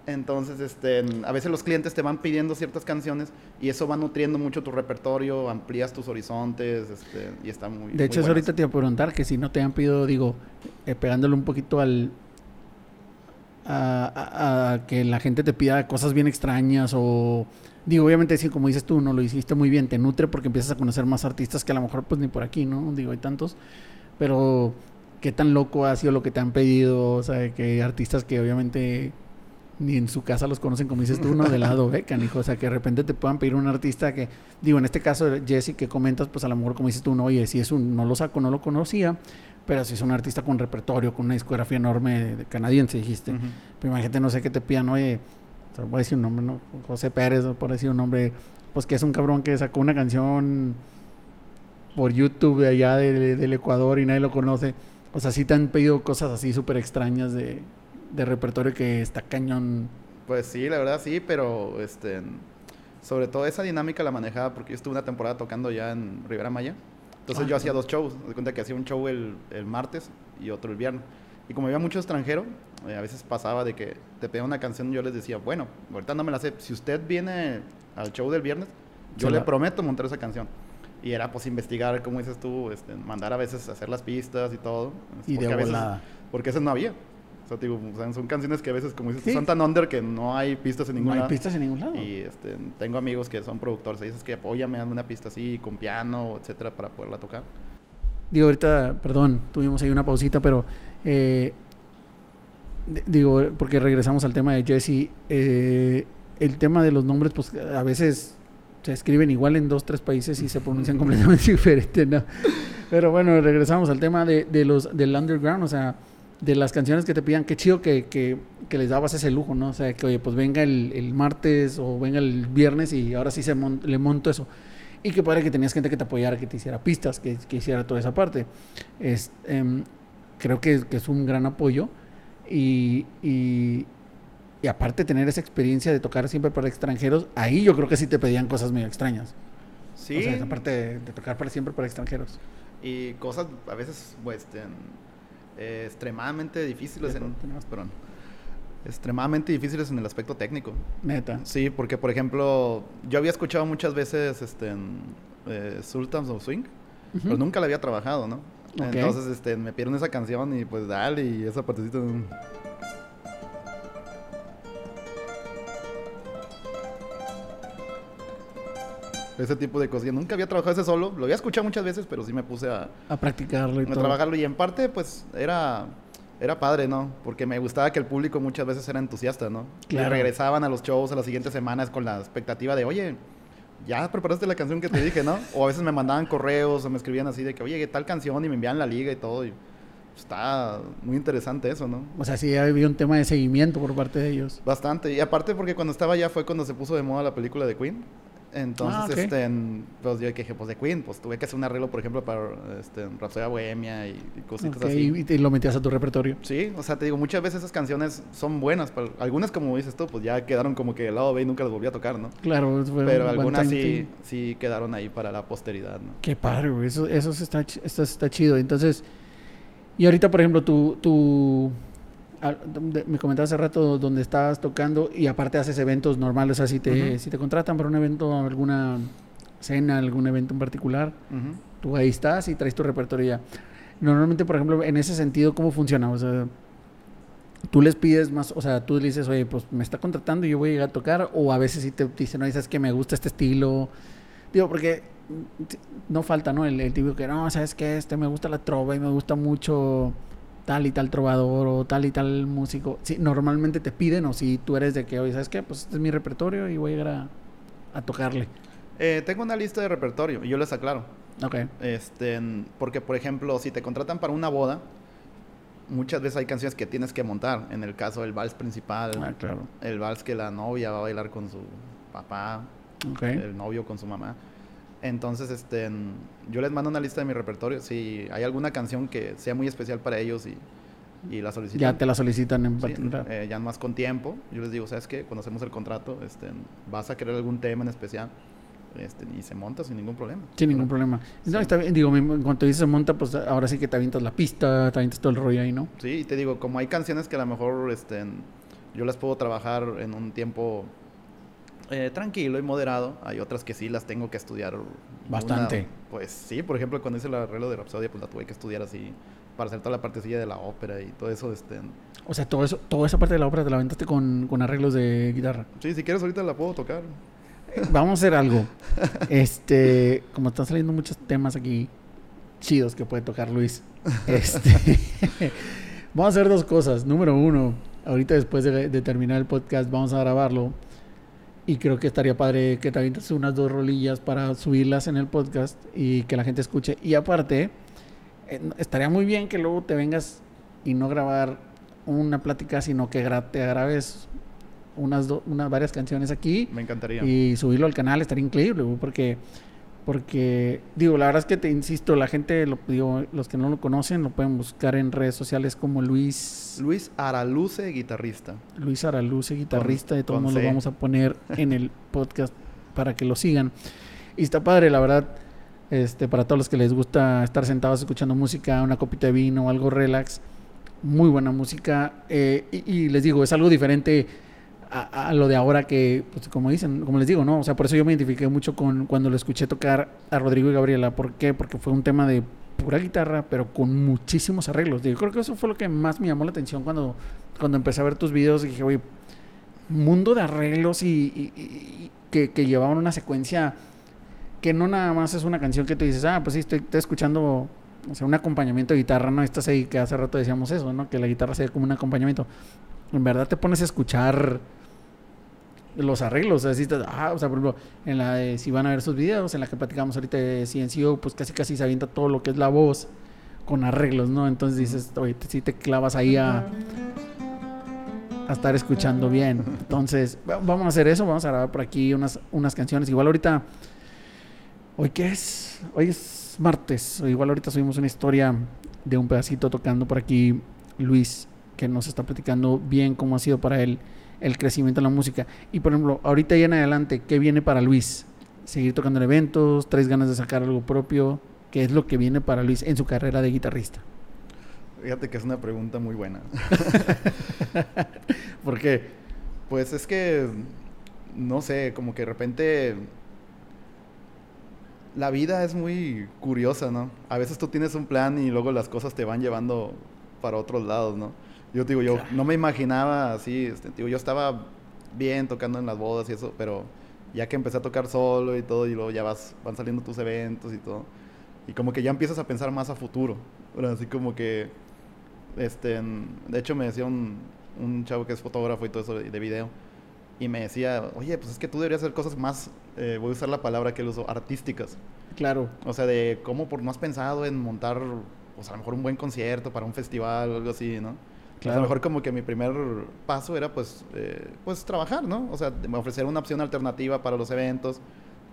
Entonces, este, a veces los clientes te van pidiendo ciertas canciones y eso va nutriendo mucho tu repertorio, amplías tus horizontes, este, y está muy. De hecho, muy eso ahorita te iba a preguntar que si no te han pedido, digo, eh, pegándole un poquito al. A, a- a que la gente te pida cosas bien extrañas o. Digo, obviamente, sí, como dices tú, no lo hiciste muy bien, te nutre porque empiezas a conocer más artistas que a lo mejor, pues ni por aquí, ¿no? Digo, hay tantos. Pero, ¿qué tan loco ha sido lo que te han pedido? O sea, que hay artistas que obviamente ni en su casa los conocen, como dices tú, ¿no? Del lado B, canijo. O sea, que de repente te puedan pedir un artista que, digo, en este caso, Jesse, que comentas, pues a lo mejor, como dices tú, no, oye, si es un, no lo saco, no lo conocía, pero si es un artista con repertorio, con una discografía enorme de, de canadiense, dijiste. Pero imagínate, no sé qué te pidan, oye, te voy a decir un nombre, ¿no? José Pérez, por decir un nombre, pues que es un cabrón que sacó una canción por YouTube de allá de- del Ecuador y nadie lo conoce. O sea, sí te han pedido cosas así súper extrañas de, de repertorio que está cañón. Pues sí, la verdad sí, pero este, sobre todo esa dinámica la manejaba porque yo estuve una temporada tocando ya en Rivera Maya. Entonces Ah, yo hacía dos shows. Me cuenta que hacía un show el, el martes y otro el viernes. Y como había mucho extranjero, eh, a veces pasaba de que te pedía una canción y yo les decía, bueno, ahorita no me la sé. Si usted viene al show del viernes, yo le la- prometo montar esa canción. Y era pues investigar, como dices tú, este, mandar a veces hacer las pistas y todo. Y de a veces- porque eso no había. O sea, digo, o sea, son canciones que a veces, como dices, Sí. son tan under que no hay pistas en No ningún hay lado. pistas en ningún lado. Y este, tengo amigos que son productores y dices que apóyame, dame una pista así, con piano, etcétera, para poderla tocar. Digo, ahorita, perdón, tuvimos ahí una pausita, pero eh, digo, porque regresamos al tema de Jesse. eh, el tema de los nombres, pues a veces se escriben igual en dos, tres países y se pronuncian [LAUGHS] completamente [LAUGHS] diferente, ¿no? Pero bueno, regresamos al tema de, de los del underground, o sea, de las canciones que te pidan, qué chido que, que, que les dabas ese lujo, ¿no? O sea, que oye, pues venga el, el martes o venga el viernes y ahora sí se mon- le monto eso. Y qué padre que tenías gente que te apoyara, que te hiciera pistas, que, que hiciera toda esa parte. Es, em, creo que, que es un gran apoyo. Y, y, y aparte tener esa experiencia de tocar siempre para extranjeros, ahí yo creo que sí te pedían cosas medio extrañas. Sí. O sea, esa parte de, de tocar para siempre para extranjeros. Y cosas a veces, pues, eh, extremadamente difíciles en, perdón, extremadamente difíciles en el aspecto técnico. Neta. Sí, porque por ejemplo, yo había escuchado muchas veces este, en, eh, Sultans of Swing, pero nunca la había trabajado, ¿no? Entonces este, me pidieron esa canción y pues dale, y esa partecita. Ese tipo de cosas. Yo nunca había trabajado ese solo, lo había escuchado muchas veces, pero sí me puse a, A practicarlo y a todo. trabajarlo. Y en parte, pues, era, era padre, ¿no? Porque me gustaba que el público muchas veces era entusiasta, ¿no? Claro. Y regresaban a los shows a las siguientes semanas con la expectativa de, oye, ya preparaste la canción que te dije, ¿no? O a veces me mandaban correos o me escribían así de que, oye, ¿qué tal canción? Y me envían la liga y todo. Y está muy interesante eso, ¿no? O sea, sí había un tema de seguimiento por parte de ellos. Bastante. Y aparte porque cuando estaba allá fue cuando se puso de moda la película de Queen. Entonces, Ah, este, pues yo dije, pues de Queen, pues tuve que hacer un arreglo, por ejemplo, para este, Rhapsody Bohemia y, y cositas así. y te lo metías a tu repertorio. Sí, o sea, te digo, muchas veces esas canciones son buenas, pero algunas, como dices tú, pues ya quedaron como que del lado B y nunca las volví a tocar, ¿no? Claro, fue Pero algunas sí, sí quedaron ahí para la posteridad, ¿no? Qué padre, güey. Eso, eso está, esto está chido. Entonces, y ahorita, por ejemplo, ah, donde- me comentabas hace rato donde estabas tocando y aparte haces eventos normales, o sea, si te, si te contratan para un evento, alguna cena, algún evento en particular, tú ahí estás y traes tu repertorio ya. Normalmente, por ejemplo, en ese sentido, ¿cómo funciona? O sea, tú les pides más, o sea, tú le dices, oye, pues me está contratando y yo voy a llegar a tocar, o a veces sí te dicen, no, dices que me gusta este estilo. Digo, porque no falta, ¿no? El, el tipo que, no, ¿sabes qué? Este me gusta la trova y me gusta mucho tal y tal trovador o tal y tal músico. Sí, normalmente te piden, o si tú eres de que, oye, ¿sabes qué? Pues este es mi repertorio y voy a llegar a, a tocarle. Eh, tengo una lista de repertorio y yo les aclaro. Ok. Este, porque, por ejemplo, si te contratan para una boda, muchas veces hay canciones que tienes que montar. En el caso del vals principal, Ah, claro. el vals que la novia va a bailar con su papá, el novio con su mamá. Entonces, este, yo les mando una lista de mi repertorio. Si hay alguna canción que sea muy especial para ellos y y la solicitan. Ya te la solicitan en Sí, eh, ya más con tiempo. Yo les digo, ¿sabes qué? Cuando hacemos el contrato, este, vas a querer algún tema en especial este, y se monta sin ningún problema. Sin ningún problema. No, está bien, digo, en cuanto dices se monta, pues ahora sí que te avientas la pista, te avientas todo el rollo ahí, ¿no? Sí, y te digo, como hay canciones que a lo mejor este, yo las puedo trabajar en un tiempo eh, tranquilo y moderado, hay otras que sí las tengo que estudiar. una- Bastante. pues sí, por ejemplo, cuando hice el arreglo de Rapsodia, pues la tuve que estudiar así para hacer toda la partecilla de la ópera y todo eso. Este, O sea, todo eso, toda esa parte de la obra te la aventaste con, con arreglos de guitarra. sí, si quieres ahorita la puedo tocar. Vamos a hacer algo. [LAUGHS] Este, como están saliendo muchos temas aquí chidos que puede tocar Luis. Este, [LAUGHS] vamos a hacer dos cosas. Número uno, ahorita después de, de terminar el podcast vamos a grabarlo. Y creo que estaría padre que te avientes unas dos rolillas para subirlas en el podcast y que la gente escuche. Y aparte, eh, estaría muy bien que luego te vengas y no grabar una plática, sino que gra- te grabes unas, unas varias canciones aquí Me encantaría. y subirlo al canal estaría increíble, porque porque digo, la verdad es que te insisto, la gente lo digo, los que no lo conocen lo pueden buscar en redes sociales como Luis Luis Araluce, guitarrista. Luis Araluce, guitarrista, de todos con modos lo vamos a poner en el podcast para que lo sigan. Y está padre, la verdad, este para todos los que les gusta estar sentados escuchando música, una copita de vino, algo relax, muy buena música eh, y, y les digo, es algo diferente a, lo de ahora que, pues como dicen, como les digo, ¿no? O sea, por eso yo me identifiqué mucho con cuando lo escuché tocar a Rodrigo y Gabriela. ¿Por qué? Porque fue un tema de pura guitarra, pero con muchísimos arreglos. Digo, creo que eso fue lo que más me llamó la atención cuando, cuando empecé a ver tus videos y dije, oye, mundo de arreglos y, que llevaban una secuencia que no nada más es una canción que tú dices, ah, pues sí, estoy, estoy escuchando, o sea, un acompañamiento de guitarra, ¿no? Estás ahí que hace rato decíamos eso, ¿no? Que la guitarra sea como un acompañamiento. En verdad te pones a escuchar los arreglos, o sea, si estás- ah, o sea, por ejemplo, en la de, si van a ver sus videos, en la que platicamos ahorita de CNCO, pues casi casi se avienta todo lo que es la voz con arreglos, ¿no? Entonces dices, oye, si te clavas ahí a, a estar escuchando bien. Entonces, va- vamos a hacer eso, vamos a grabar por aquí unas, unas canciones. Igual ahorita, ¿hoy qué es? Hoy es martes, o igual ahorita subimos una historia de un pedacito tocando por aquí Luis, que nos está platicando bien cómo ha sido para él el crecimiento en la música. Y por ejemplo, ahorita y en adelante, ¿qué viene para Luis? ¿Seguir tocando en eventos? ¿Traes ganas de sacar algo propio? ¿Qué es lo que viene para Luis en su carrera de guitarrista? Fíjate que es una pregunta muy buena. [LAUGHS] ¿Por qué? Pues es que, no sé, como que de repente la vida es muy curiosa, ¿no? A veces tú tienes un plan y luego las cosas te van llevando para otros lados, ¿no? Yo te digo, yo no me imaginaba así, este, digo, yo estaba bien tocando en las bodas y eso, pero ya que empecé a tocar solo y todo, y luego ya vas, van saliendo tus eventos y todo, y como que ya empiezas a pensar más a futuro, ¿verdad? así como que, este, de hecho me decía un, un chavo que es fotógrafo y todo eso de, de video, y me decía, oye, pues es que tú deberías hacer cosas más, eh, voy a usar la palabra que él usó, artísticas. Claro. O sea, de cómo por no has pensado en montar, pues a lo mejor un buen concierto para un festival o algo así, ¿no? A lo mejor como que mi primer paso era pues, eh, pues trabajar, ¿no? O sea, ofrecer una opción alternativa para los eventos,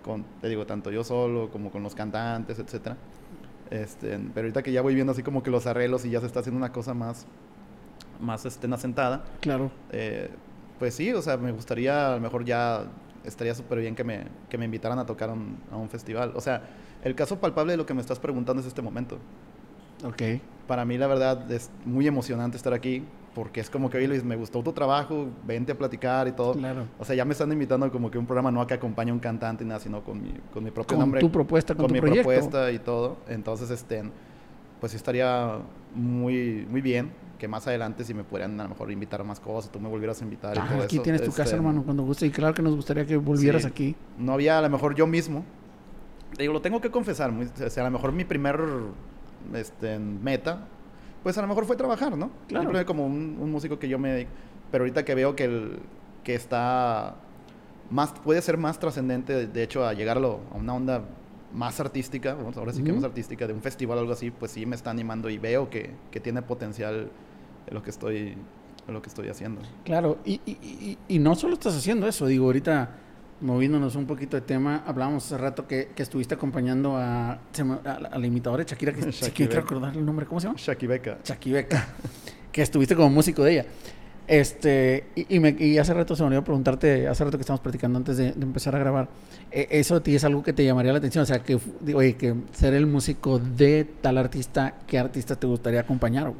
con, te digo, tanto yo solo como con los cantantes, etcétera. Este, pero ahorita que ya voy viendo así como que los arreglos y ya se está haciendo una cosa más, más este, asentada, Claro. eh, pues sí, o sea, me gustaría, a lo mejor ya estaría súper bien que me, que me invitaran a tocar un, a un festival. O sea, el caso palpable de lo que me estás preguntando es este momento. Ok. Para mí, la verdad, es muy emocionante estar aquí, porque es como que, oye Luis, me gustó tu trabajo, vente a platicar y todo. Claro. O sea, ya me están invitando como que un programa no a que acompañe a un cantante ni nada, sino con mi, con mi propio Con nombre. tu propuesta, con, con tu mi proyecto. propuesta y todo. Entonces, este, pues estaría muy, muy bien que más adelante si me pudieran a lo mejor invitar a más cosas, tú me volvieras a invitar y Ah, todo aquí eso. tienes tu casa, este, hermano, cuando guste. Y claro que nos gustaría que volvieras Sí. aquí. No había a lo mejor yo mismo. Digo, lo tengo que confesar. muy- o sea, a lo mejor mi primer este, meta, pues a lo mejor fue trabajar, ¿no? Claro. Siempre como un, un músico que yo me. Pero ahorita que veo que, el, que está más, puede ser más trascendente, de- de hecho, a llegar a, una onda más artística, vamos, ahora sí que Ujú. más artística, de un festival o algo así, pues sí me está animando y veo que, que tiene potencial en lo que estoy, lo que estoy haciendo. Claro, y, y, y, y no solo estás haciendo eso, digo, ahorita moviéndonos un poquito de tema, hablábamos hace rato que, que estuviste acompañando a, se me- a, la- a la imitadora de Shakira, que [LAUGHS] si quiero recordar el nombre, ¿cómo se llama? Shaki Beca. Shaki Beca. que estuviste como músico de ella. Este, y, y, me, y hace rato se me olvidó preguntarte, hace rato que estamos platicando antes de, de empezar a grabar, eh, ¿eso a ti es algo que te llamaría la atención? O sea, que, oye, que ser el músico de tal artista, ¿qué artista te gustaría acompañar? güey?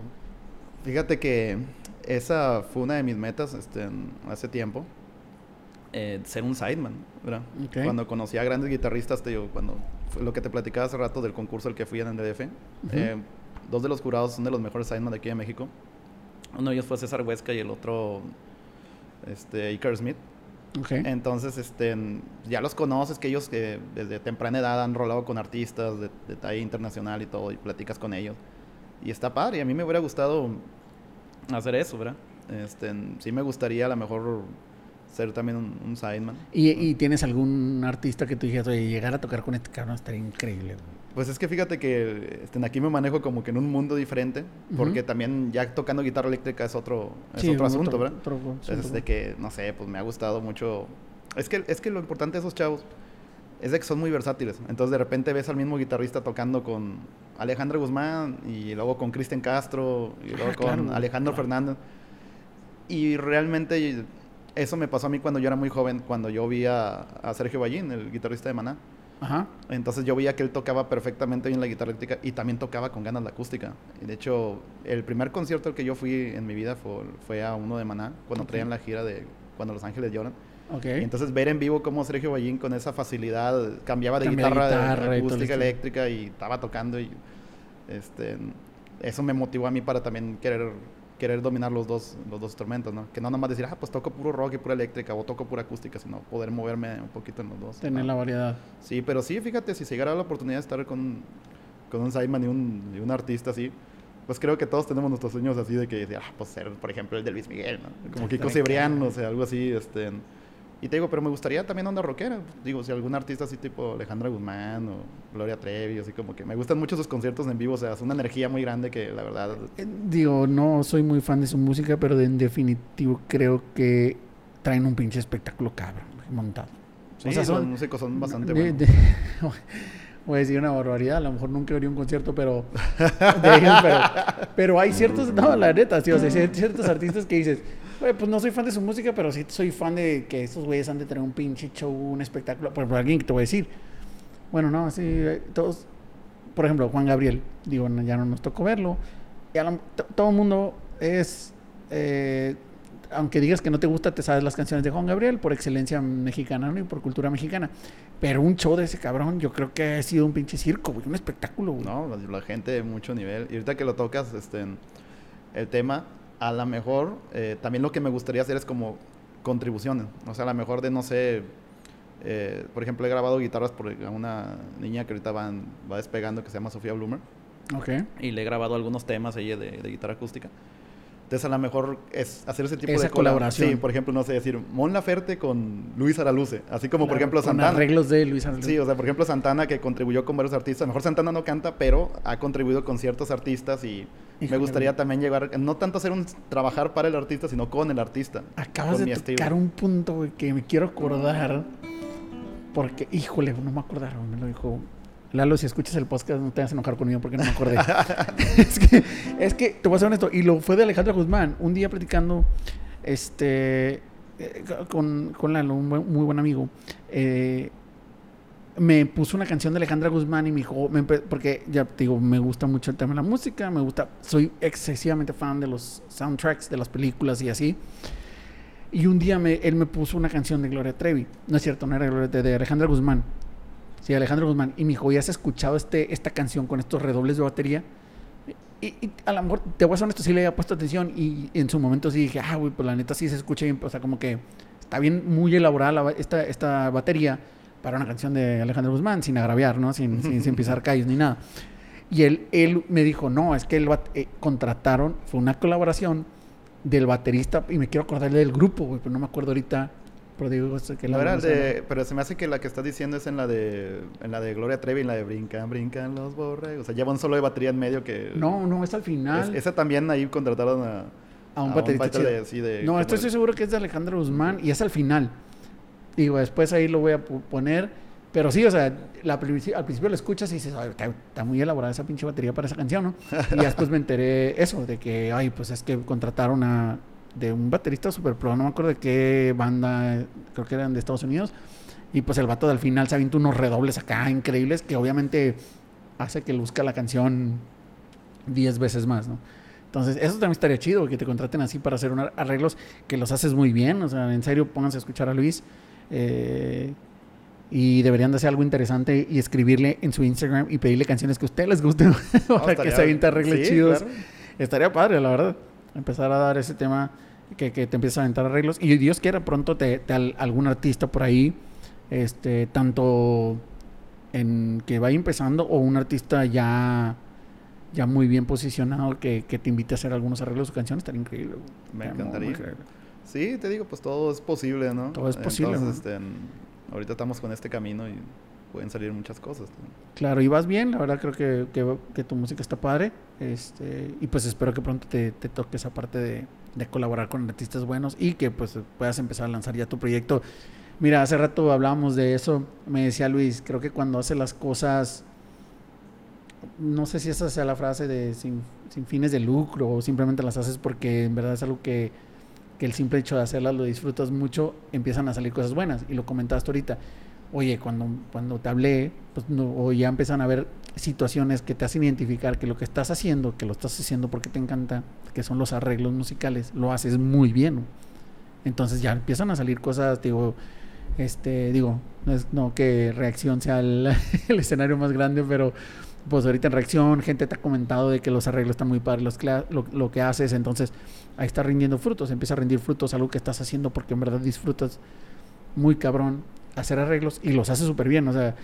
Fíjate que esa fue una de mis metas este, hace tiempo. Eh, ser un sideman, ¿verdad? Cuando conocí a grandes guitarristas, te digo, cuando fue lo que te platicaba hace rato del concurso al que fui en el DF, eh, dos de los jurados son de los mejores sideman de aquí de México. Uno de ellos fue César Huesca y el otro, este, Iker Smith. Ok. Entonces, este, ya los conoces, que ellos que desde temprana edad han rolado con artistas de, de talla internacional y todo, y platicas con ellos. Y está padre, y a mí me hubiera gustado hacer eso, ¿verdad? Este, sí me gustaría a lo mejor ser también un, un sideman. ¿Y, y tienes algún artista que tú dijeras, oye, llegar a tocar con este cabrón estaría increíble? güey"? Pues es que fíjate que este, aquí me manejo como que en un mundo diferente, porque también ya tocando guitarra eléctrica es otro, es Sí, otro otro- asunto, ¿verdad? otro asunto, Entonces, de güey. que, no sé, pues me ha gustado mucho. Es que, es que lo importante de esos chavos es de que son muy versátiles. Entonces, de repente ves al mismo guitarrista tocando con Alejandro Guzmán y luego con Cristian Castro y luego Ah, con claro, güey. Alejandro Claro. Fernández. Y realmente eso me pasó a mí cuando yo era muy joven, cuando yo vi a, a Sergio Ballín, el guitarrista de Maná. Ajá. Entonces yo veía que él tocaba perfectamente bien la guitarra eléctrica y también tocaba con ganas la acústica. De hecho, el primer concierto al que yo fui en mi vida fue, fue a uno de Maná, cuando traían la gira de Cuando Los Ángeles Lloran. Ok. Y entonces ver en vivo cómo Sergio Ballín con esa facilidad cambiaba de Cambia guitarra, de acústica eléctrica y estaba tocando y este eso me motivó a mí para también querer querer dominar los dos los dos instrumentos, ¿no? Que no nomás decir, "Ah, pues toco puro rock y pura eléctrica o toco pura acústica", sino poder moverme un poquito en los dos. Tener ¿no? la variedad. Sí, pero sí, fíjate, si se llegara la oportunidad de estar con, con un Simon y un, y un artista así, pues creo que todos tenemos nuestros sueños así de que, ah, pues ser, por ejemplo, el de Luis Miguel, ¿no? Como Kiko cabrón. o sea, algo así, este... Y te digo, pero me gustaría también onda rockera. Digo, si algún artista así tipo Alejandra Guzmán o Gloria Trevi, así como que me gustan mucho sus conciertos en vivo, o sea, es una energía muy grande que la verdad... Eh, Digo, no soy muy fan de su música, pero en definitivo creo que traen un pinche espectáculo cabrón montado. Sí, O sea, los son- músicos son bastante de- buenos. [LAUGHS] voy a decir una barbaridad, a lo mejor nunca haría un concierto, pero, de ellos, pero, pero hay ciertos, no, la neta, sí, o sea, hay ciertos artistas que dices, güey, pues no soy fan de su música, pero sí soy fan de que estos güeyes han de tener un pinche show, un espectáculo, por, alguien que te voy a decir. Bueno, no, sí, eh, todos, por ejemplo, Juan Gabriel, digo, ya no nos tocó verlo, todo el mundo es, eh, aunque digas que no te gusta, te sabes las canciones de Juan Gabriel por excelencia mexicana ¿no? y por cultura mexicana. Pero un show de ese cabrón, yo creo que ha sido un pinche circo, güey, un espectáculo, güey. No, la, gente de mucho nivel. Y ahorita que lo tocas, este, el tema, a lo mejor eh, también lo que me gustaría hacer es como contribuciones. O sea, a lo mejor de, no sé, eh, por ejemplo, he grabado guitarras por una niña que ahorita van, va despegando que se llama Sofía Bloomer. Ok. Y le he grabado algunos temas ella de, de guitarra acústica. Entonces, a lo mejor es hacer ese tipo Esa de cola- colaboración. Sí, por ejemplo, no sé, decir Mon Laferte con Luis Araluce. Así como, por ejemplo, con Santana. arreglos de Luis Ángel. Sí, o sea, por ejemplo, Santana que contribuyó con varios artistas. A lo mejor Santana no canta, pero ha contribuido con ciertos artistas y me gustaría también llevar, no tanto hacer un trabajar para el artista, sino con el artista. Acabas de estilo. tocar un punto, güey, que me quiero acordar. Porque, híjole, no me acordaron, me lo dijo. Lalo, si escuchas el podcast, no te vas a enojar conmigo porque no me acordé. [LAUGHS] es, que, es que, te voy a ser honesto, y lo fue de Alejandro Guzmán. Un día platicando este, eh, con, con Lalo, un buen- muy buen amigo, eh, me puso una canción de Alejandra Guzmán y me dijo, me porque ya te digo, me gusta mucho el tema de la música, me gusta, soy excesivamente fan de los soundtracks de las películas y así. Y un día me, él me puso una canción de Gloria Trevi. No es cierto, no era Gloria, de, de Alejandra Guzmán. Sí, Alejandro Guzmán. Y me dijo, ¿ya has escuchado este, esta canción con estos redobles de batería? Y, y a lo mejor, te voy a ser honesto, sí le había puesto atención. Y en su momento sí dije, ah, güey, pues la neta sí se escucha bien. O sea, como que está bien, muy elaborada la esta, esta batería para una canción de Alejandro Guzmán, sin agraviar, ¿no? Sin, sin, sin [LAUGHS] pisar calles ni nada. Y él, él me dijo, no, es que él eh, contrataron, fue una colaboración del baterista, y me quiero acordar del grupo, güey, pero no me acuerdo ahorita. Pero digo, que la de, pero se me hace que la que estás diciendo es en la de, en la de Gloria Trevi, en la de Brincan, Brincan los borregos. O sea, lleva un solo de batería en medio que... No, no, es al final. Es- esa también ahí contrataron a... a un baterista bater chido. de- sí, de- No, como esto de- estoy seguro que es de Alejandro Guzmán y es al final. Digo, después ahí lo voy a poner. Pero sí, o sea, al principio lo escuchas y dices, "Ay, está, muy elaborada esa pinche batería para esa canción, ¿no? Y después me enteré eso, de que, ay, pues es que contrataron a de un baterista super pro, no me acuerdo de qué banda, creo que eran de Estados Unidos. Y pues el vato al final se avienta unos redobles acá increíbles que obviamente hace que luzca la canción 10 veces más, ¿no? Entonces, eso también estaría chido, que te contraten así para hacer unos arreglos que los haces muy bien. O sea, en serio, pónganse a escuchar a Luis. Eh, y deberían de hacer algo interesante y escribirle en su Instagram y pedirle canciones que a ustedes les gusten [LAUGHS] para que se aviente arreglos sí, chidos. claro. Estaría padre, la verdad. Empezar a dar ese tema que, que te empiezas a aventar arreglos. Y Dios quiera pronto te, te al- algún artista por ahí, este, tanto en que vaya empezando o un artista ya, ya muy bien posicionado que, que te invite a hacer algunos arreglos de canciones, estaría increíble. Me encantaría. Sí, te digo, pues todo es posible, ¿no? Todo es posible, Entonces, ¿no? este, ahorita estamos con este camino y pueden salir muchas cosas. ¿no? Claro, y vas bien, la verdad creo que, que, que tu música está padre. Este, y pues espero que pronto te, te toque esa parte de, de colaborar con artistas buenos y que pues puedas empezar a lanzar ya tu proyecto. Mira, hace rato hablábamos de eso, me decía Luis, creo que cuando hace las cosas, no sé si esa sea la frase de sin, sin fines de lucro o simplemente las haces porque en verdad es algo que, que el simple hecho de hacerlas lo disfrutas mucho, empiezan a salir cosas buenas. Y lo comentaste ahorita oye, cuando, cuando te hablé, pues no, o ya empiezan a haber situaciones que te hacen identificar que lo que estás haciendo, que lo estás haciendo porque te encanta, que son los arreglos musicales, lo haces muy bien. Entonces ya empiezan a salir cosas, digo, este, digo, no, es, no que reacción sea el [LAUGHS] escenario más grande, pero pues ahorita en reacción, gente te ha comentado de que los arreglos están muy padres, los lo, lo que haces, entonces ahí está rindiendo frutos, empieza a rendir frutos algo que estás haciendo porque en verdad disfrutas muy cabrón hacer arreglos y los hace súper bien. O sea,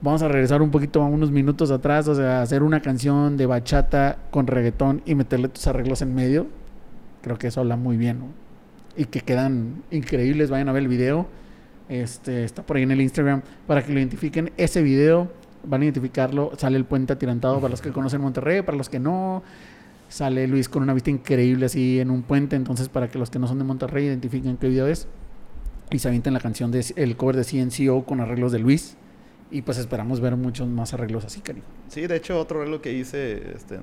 vamos a regresar un poquito a unos minutos atrás, o sea, hacer una canción de bachata con reggaetón y meterle tus arreglos en medio, creo que eso habla muy bien. Y que quedan increíbles, vayan a ver el video. Este, está por ahí en el Instagram para que lo identifiquen. Ese video van a identificarlo. Sale el puente atirantado para los que conocen Monterrey, para los que no. Sale Luis con una vista increíble así en un puente. Entonces, para que los que no son de Monterrey identifiquen qué video es y se avienten la canción de el cover de CNCO con arreglos de Luis. Y pues esperamos ver muchos más arreglos así, cariño. Sí, de hecho, otro arreglo que hice este,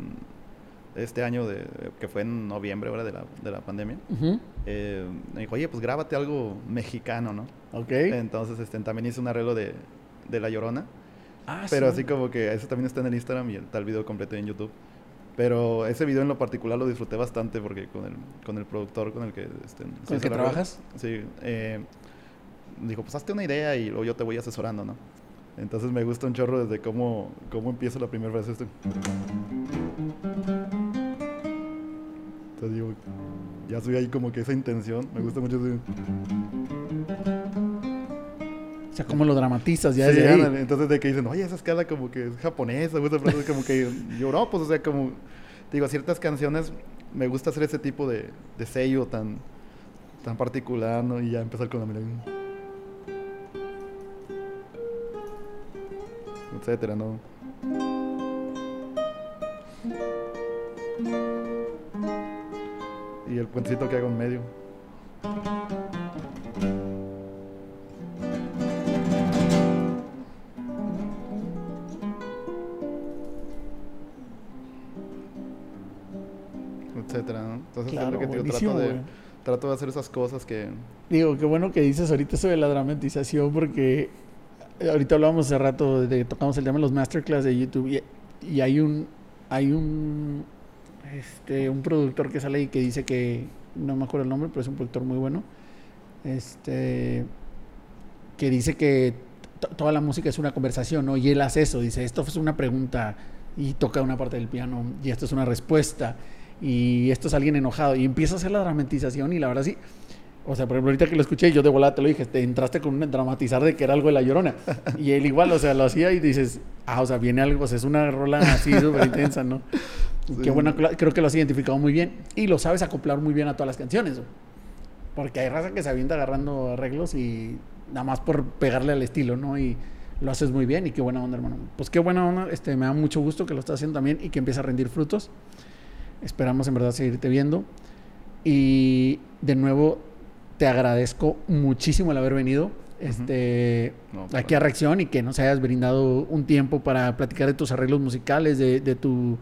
este año, de, que fue en noviembre, ahora de la, de la pandemia, eh, me dijo, oye, pues grábate algo mexicano, ¿no? Ok. Entonces, este, también hice un arreglo de, de La Llorona. Ah, Pero sí. así como que eso también está en el Instagram y está el video completo en YouTube. Pero ese video en lo particular lo disfruté bastante porque con el, con el productor con el que... Este, ¿Con el que trabajas? Sí. eh, dijo, pues hazte una idea y luego yo te voy asesorando, ¿no? Entonces me gusta un chorro desde cómo, cómo empieza la primera vez esto. Entonces digo, ya soy ahí como que esa intención. Me gusta mucho ese... Sea, cómo lo dramatizas ya Sí, desde ahí. Entonces de que dicen, oye, esa escala como que es japonesa, o esa frase es como que yo pues o sea, como digo, ciertas canciones me gusta hacer ese tipo de, de sello tan, tan particular, ¿no? Y ya empezar con la melodía. Etcétera, ¿no? Y el puentecito que hago en medio. Entonces es Claro, lo que te digo, buenísimo, trato de, güey. trato de hacer esas cosas que Digo, qué bueno que dices ahorita de la dramatización porque ahorita hablábamos hace rato de tocamos el tema de los masterclass de YouTube y, y hay un hay un este un productor que sale y que dice que no me acuerdo el nombre, pero es un productor muy bueno. Este que dice que to- toda la música es una conversación, ¿no? Y él hace eso, dice, esto es una pregunta y toca una parte del piano y esto es una respuesta y esto es alguien enojado y empieza a hacer la dramatización y la verdad sí, o sea, por ejemplo, ahorita que lo escuché, yo de volada te lo dije, te entraste con un dramatizar de que era algo de la llorona. Y él igual, o sea, lo hacía y dices, ah, o sea, viene algo, o sea, es una rola así súper intensa, ¿no? Sí. Qué bueno, creo que lo has identificado muy bien y lo sabes acoplar muy bien a todas las canciones. Porque hay raza que se avienta agarrando arreglos y nada más por pegarle al estilo, ¿no? Y lo haces muy bien y qué buena onda, hermano. Pues qué buena onda, este, me da mucho gusto que lo estás haciendo también y que empiece a rendir frutos. Esperamos en verdad seguirte viendo. Y de nuevo, te agradezco muchísimo el haber venido. este, aquí a Reacción y que nos hayas brindado un tiempo para platicar de tus arreglos musicales, de, de, tu,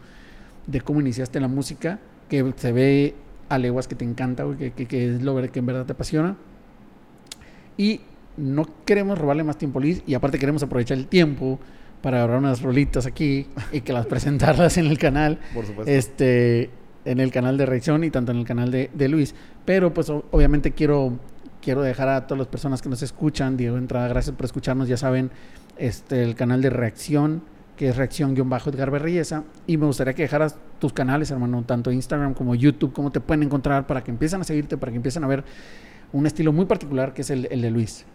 de cómo iniciaste la música, que se ve a leguas que te encanta, que, que, es lo que en verdad te apasiona. Y no queremos robarle más tiempo a Luis y aparte queremos aprovechar el tiempo para agarrar unas rolitas aquí y que las presentarlas en el canal. Por supuesto. Este, en el canal de Reacción y tanto en el canal de, de Luis. Pero pues obviamente quiero, quiero dejar a todas las personas que nos escuchan, Diego Entrada, gracias por escucharnos, ya saben, este, el canal de Reacción, que es Reacción-Edgar Berriesa. Y me gustaría que dejaras tus canales, hermano, tanto Instagram como YouTube, cómo te pueden encontrar para que empiecen a seguirte, para que empiecen a ver un estilo muy particular que es el, el de Luis.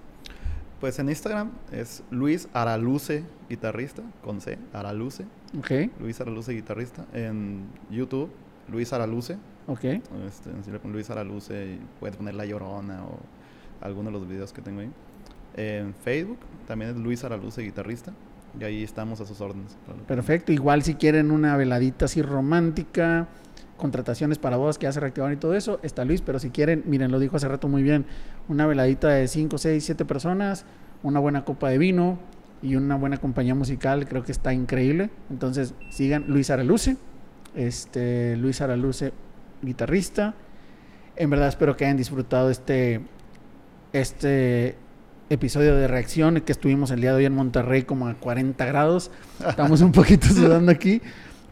Pues en Instagram es Luis Araluce, guitarrista, con C, Araluce. Ok. Luis Araluce, guitarrista. En YouTube Luis Araluce. Ok. Este, le Luis Araluce, puedes poner La Llorona o alguno de los videos que tengo ahí. En Facebook también es Luis Araluce, guitarrista. Y ahí estamos a sus órdenes. Perfecto. Igual si quieren una veladita así romántica, contrataciones para bodas que hace reactivar y todo eso, está Luis. Pero si quieren, miren, lo dijo hace rato muy bien, una veladita de 5, 6, 7 personas, una buena copa de vino y una buena compañía musical, creo que está increíble. Entonces sigan Luis Araluce este, Luis Araluce, guitarrista. En verdad espero que hayan disfrutado este, este episodio de reacción que estuvimos el día de hoy en Monterrey como a 40 grados. Estamos un poquito sudando aquí,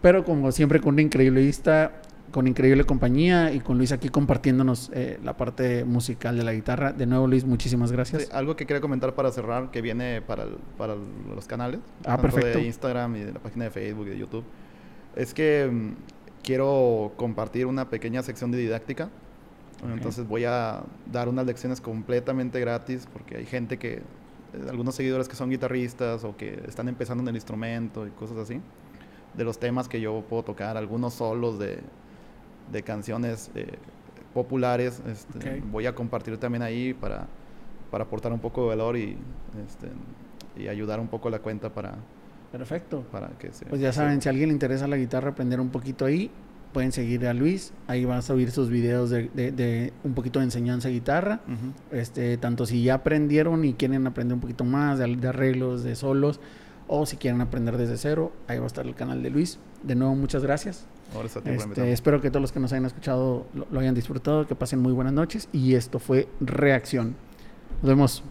pero como siempre con una increíble vista, con increíble compañía y con Luis aquí compartiéndonos eh, la parte musical de la guitarra. De nuevo, Luis, muchísimas gracias. algo que quería comentar para cerrar, que viene para, para los canales. Ah, perfecto. De Instagram y de la página de Facebook y de YouTube es que mm, quiero compartir una pequeña sección de didáctica. Entonces voy a dar unas lecciones completamente gratis porque hay gente que, eh, algunos seguidores que son guitarristas o que están empezando en el instrumento y cosas así, de los temas que yo puedo tocar, algunos solos de, de canciones eh, populares. Este, voy a compartir también ahí para, para aportar un poco de valor y, este, y ayudar un poco la cuenta para, Perfecto. Para que pues ya saben, si a alguien le interesa la guitarra, aprender un poquito ahí, pueden seguir a Luis. Ahí van a subir sus videos de, de, un poquito de enseñanza de guitarra. este, tanto si ya aprendieron y quieren aprender un poquito más de, arreglos, de solos, o si quieren aprender desde cero, ahí va a estar el canal de Luis. De nuevo, muchas gracias. Ahora está tiempo este, de espero que todos los que nos hayan escuchado lo hayan disfrutado, que pasen muy buenas noches y esto fue Reacción. Nos vemos.